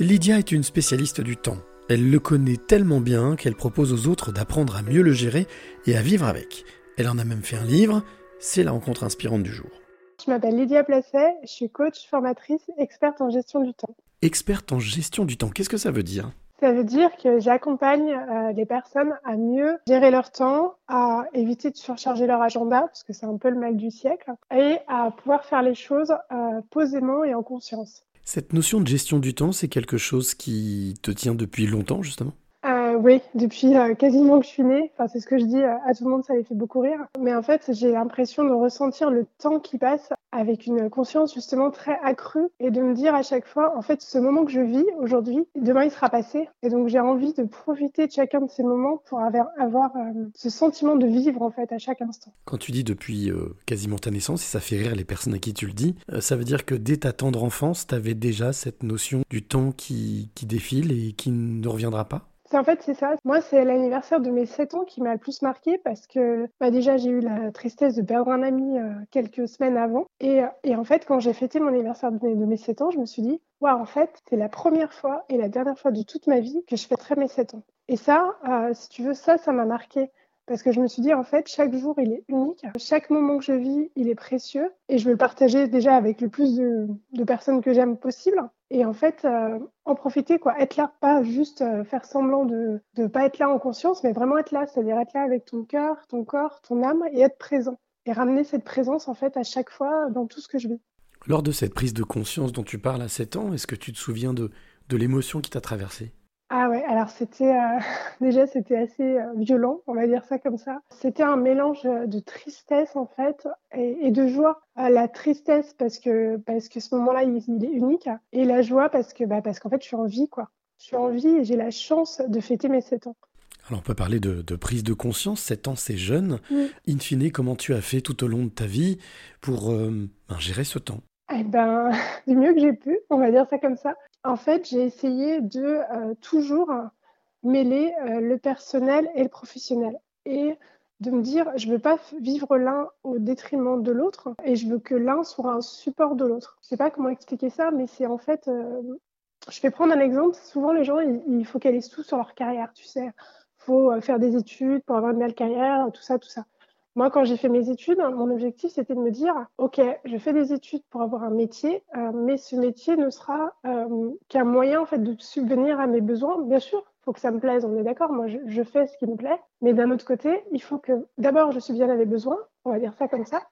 Lydia est une spécialiste du temps. Elle le connaît tellement bien qu'elle propose aux autres d'apprendre à mieux le gérer et à vivre avec. Elle en a même fait un livre, c'est la rencontre inspirante du jour. Je m'appelle Lydia Placet, je suis coach, formatrice, experte en gestion du temps. Experte en gestion du temps, qu'est-ce que ça veut dire? Ça veut dire que j'accompagne euh, les personnes à mieux gérer leur temps, à éviter de surcharger leur agenda, parce que c'est un peu le mal du siècle, et à pouvoir faire les choses euh, posément et en conscience. Cette notion de gestion du temps, c'est quelque chose qui te tient depuis longtemps, justement? Oui, depuis euh, quasiment que je suis née. Enfin, c'est ce que je dis euh, à tout le monde, ça les fait beaucoup rire. Mais en fait, j'ai l'impression de ressentir le temps qui passe avec une conscience justement très accrue et de me dire à chaque fois, en fait, ce moment que je vis aujourd'hui, demain il sera passé. Et donc j'ai envie de profiter de chacun de ces moments pour avoir, avoir ce sentiment de vivre en fait à chaque instant. Quand tu dis depuis quasiment ta naissance, et ça fait rire les personnes à qui tu le dis, ça veut dire que dès ta tendre enfance, tu avais déjà cette notion du temps qui, qui défile et qui ne reviendra pas? En fait, c'est ça. Moi, c'est l'anniversaire de mes 7 ans qui m'a le plus marqué parce que bah, déjà, j'ai eu la tristesse de perdre un ami euh, quelques semaines avant. Et, et, en fait, quand j'ai fêté mon anniversaire de mes, de mes 7 ans, je me suis dit, waouh, en fait, c'est la première fois et la dernière fois de toute ma vie que je fêterai mes 7 ans. Et ça, euh, si tu veux, ça, ça m'a marqué. Parce que je me suis dit, en fait, chaque jour, il est unique. Chaque moment que je vis, il est précieux. Et je veux le partager déjà avec le plus de personnes que j'aime possible. Et en fait, euh, en profiter, quoi. Être là, pas juste euh, faire semblant de ne pas être là en conscience, mais vraiment être là. C'est-à-dire être là avec ton cœur, ton corps, ton âme et être présent. Et ramener cette présence, en fait, à chaque fois dans tout ce que je vis. Lors de cette prise de conscience dont tu parles à 7 ans, est-ce que tu te souviens de, de l'émotion qui t'a traversée? Ah ouais, alors c'était euh, déjà c'était assez euh, violent, on va dire ça comme ça. C'était un mélange euh, de tristesse en fait et, de joie. la tristesse parce que parce que ce moment-là il, est unique et la joie parce que bah, parce qu'en fait je suis en vie quoi. Je suis en vie et j'ai la chance de fêter mes 7 ans. Alors on peut parler de, prise de conscience, 7 ans c'est jeune. In fine, comment tu as fait tout au long de ta vie pour ben, gérer ce temps? Eh ben, du mieux que j'ai pu, on va dire ça comme ça. En fait, j'ai essayé de euh, toujours mêler euh, le personnel et le professionnel. Et de me dire, je ne veux pas vivre l'un au détriment de l'autre et je veux que l'un soit un support de l'autre. Je ne sais pas comment expliquer ça, mais c'est en fait, euh, je vais prendre un exemple. Souvent, les gens, ils, ils focalisent tout sur leur carrière, tu sais. Il faut faire des études pour avoir une belle carrière, tout ça, tout ça. Moi, quand j'ai fait mes études, mon objectif, c'était de me dire, OK, je fais des études pour avoir un métier, euh, mais ce métier ne sera euh, qu'un moyen en fait, de subvenir à mes besoins. Bien sûr, il faut que ça me plaise, on est d'accord, moi, je, je, fais ce qui me plaît. Mais d'un autre côté, il faut que d'abord, je subvienne à mes besoins, on va dire ça comme ça,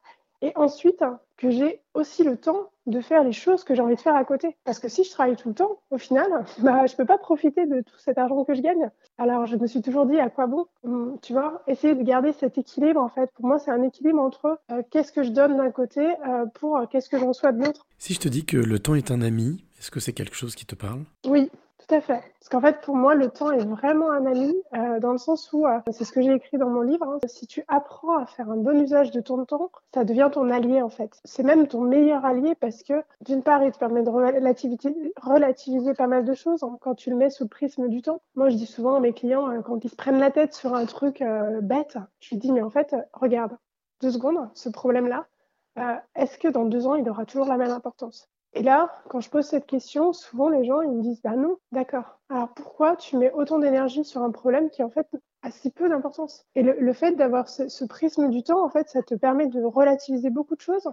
et ensuite que j'ai aussi le temps de faire les choses que j'ai envie de faire à côté. Parce que si je travaille tout le temps, au final, bah, je peux pas profiter de tout cet argent que je gagne. Alors, je me suis toujours dit, à quoi bon hum, Tu vois, essayer de garder cet équilibre, en fait. Pour moi, c'est un équilibre entre euh, qu'est-ce que je donne d'un côté euh, pour euh, qu'est-ce que j'en reçois de l'autre. Si je te dis que le temps est un ami, est-ce que c'est quelque chose qui te parle? Oui, tout à fait. Parce qu'en fait, pour moi, le temps est vraiment un ami, euh, dans le sens où, euh, c'est ce que j'ai écrit dans mon livre, hein, si tu apprends à faire un bon usage de ton temps, ça devient ton allié, en fait. C'est même ton meilleur allié parce que, d'une part, il te permet de relativiser, pas mal de choses hein, quand tu le mets sous le prisme du temps. Moi, je dis souvent à mes clients, euh, quand ils se prennent la tête sur un truc bête, je lui dis, mais en fait, regarde, deux secondes, ce problème-là, est-ce que dans deux ans, il aura toujours la même importance? Et là, quand je pose cette question, souvent les gens ils me disent bah non, d'accord. Alors pourquoi tu mets autant d'énergie sur un problème qui en fait a si peu d'importance? Et le, fait d'avoir ce, ce, prisme du temps, en fait, ça te permet de relativiser beaucoup de choses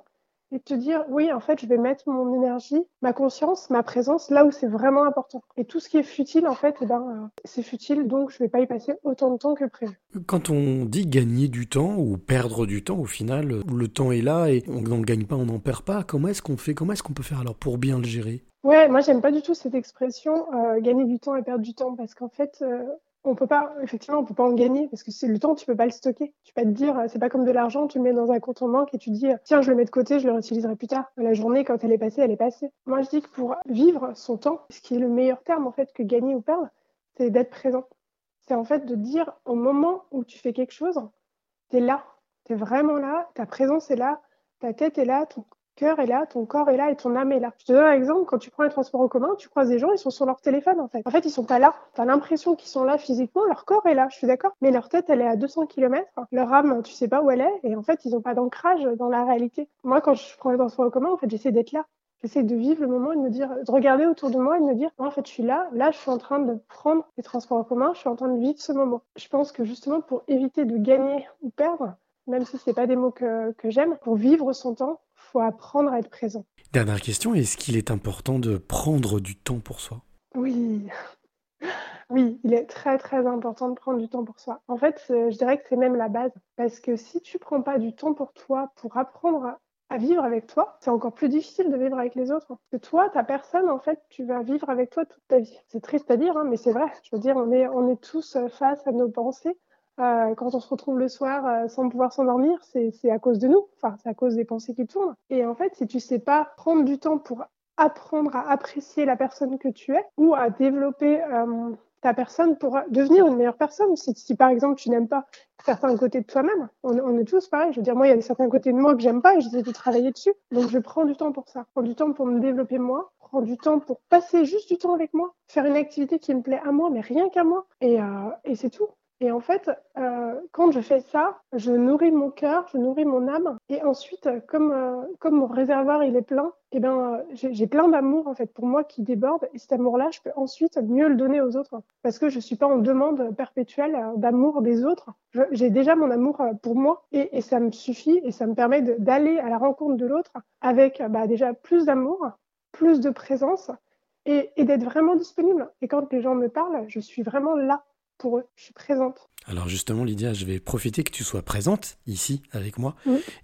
et te dire oui, en fait, je vais mettre mon énergie, ma conscience, ma présence là où c'est vraiment important. Et tout ce qui est futile, en fait, eh ben, euh, c'est futile, donc je ne vais pas y passer autant de temps que prévu. Quand on dit gagner du temps ou perdre du temps, au final, le temps est là et on n'en gagne pas, on n'en perd pas. Comment est-ce qu'on fait Comment est-ce qu'on peut faire alors pour bien le gérer? Ouais, moi j'aime pas du tout cette expression euh, gagner du temps et perdre du temps parce qu'en fait, euh, on peut pas, effectivement, on peut pas en gagner parce que c'est le temps, tu peux pas le stocker. Tu peux pas te dire, c'est pas comme de l'argent, tu le mets dans un compte en banque et tu dis, tiens, je le mets de côté, je le réutiliserai plus tard. La journée, quand elle est passée, elle est passée. Moi, je dis que pour vivre son temps, ce qui est le meilleur terme, en fait, que gagner ou perdre, c'est d'être présent. C'est en fait de dire au moment où tu fais quelque chose, tu es là, tu es vraiment là, ta présence est là, ta tête est là, ton cœur est là, ton corps est là et ton âme est là. Je te donne un exemple, quand tu prends les transports en commun, tu croises des gens, ils sont sur leur téléphone en fait. En fait, ils sont pas là. Tu as l'impression qu'ils sont là physiquement, leur corps est là, je suis d'accord, mais leur tête, elle est à 200 km, leur âme, tu sais pas où elle est, et en fait, ils ont pas d'ancrage dans la réalité. Moi, quand je prends les transports en commun, en fait, j'essaie d'être là. J'essaie de vivre le moment et de me dire, de regarder autour de moi et de me dire, en fait, je suis là, là, je suis en train de prendre les transports en commun, je suis en train de vivre ce moment. Je pense que justement, pour éviter de gagner ou perdre, même si ce n'est pas des mots que j'aime, pour vivre son temps, faut apprendre à être présent. Dernière question, est-ce qu'il est important de prendre du temps pour soi? Oui, oui, il est très très important de prendre du temps pour soi. En fait, je dirais que c'est même la base. Parce que si tu prends pas du temps pour toi, pour apprendre à vivre avec toi, c'est encore plus difficile de vivre avec les autres. Parce que toi, ta personne, en fait, tu vas vivre avec toi toute ta vie. C'est triste à dire, hein, mais c'est vrai. Je veux dire, on est, on est tous face à nos pensées. Euh, quand on se retrouve le soir euh, sans pouvoir s'endormir, c'est à cause de nous. Enfin, c'est à cause des pensées qui tournent. Et en fait, si tu sais pas prendre du temps pour apprendre à apprécier la personne que tu es ou à développer euh, ta personne pour devenir une meilleure personne. Si, par exemple tu n'aimes pas certains côtés de toi-même, on, est tous pareils. Je veux dire, moi, il y a certains côtés de moi que j'aime pas et j'essaie de travailler dessus. Donc je prends du temps pour ça. Je prends du temps pour me développer moi, prends du temps pour passer juste du temps avec moi, faire une activité qui me plaît à moi, mais rien qu'à moi. Et c'est tout. Et en fait, euh, quand je fais ça, je nourris mon cœur, je nourris mon âme. Et ensuite, comme, euh, mon réservoir il est plein, eh ben, euh, j'ai plein d'amour en fait pour moi qui déborde. Et cet amour-là, je peux ensuite mieux le donner aux autres parce que je suis pas en demande perpétuelle d'amour des autres. J'ai déjà mon amour pour moi et, ça me suffit et ça me permet d'aller à la rencontre de l'autre avec bah, déjà plus d'amour, plus de présence et d'être vraiment disponible. Et quand les gens me parlent, je suis vraiment là pour eux. Je suis présente. Alors justement, Lydia, je vais profiter que tu sois présente ici avec moi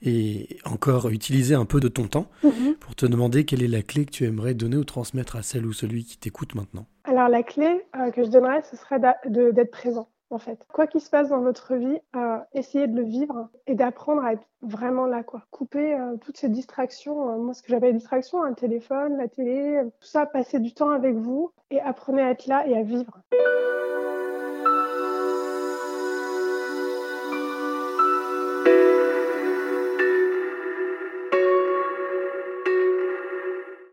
et encore utiliser un peu de ton temps mhm. pour te demander quelle est la clé que tu aimerais donner ou transmettre à celle ou celui qui t'écoute maintenant. Alors la clé euh, que je donnerais, ce serait d'être présent. En fait, quoi qu'il se passe dans votre vie, euh, essayez de le vivre et d'apprendre à être vraiment là, quoi. Couper euh, toutes ces distractions, moi ce que j'appelle distractions, le téléphone, la télé, tout ça, passer du temps avec vous et apprenez à être là et à vivre.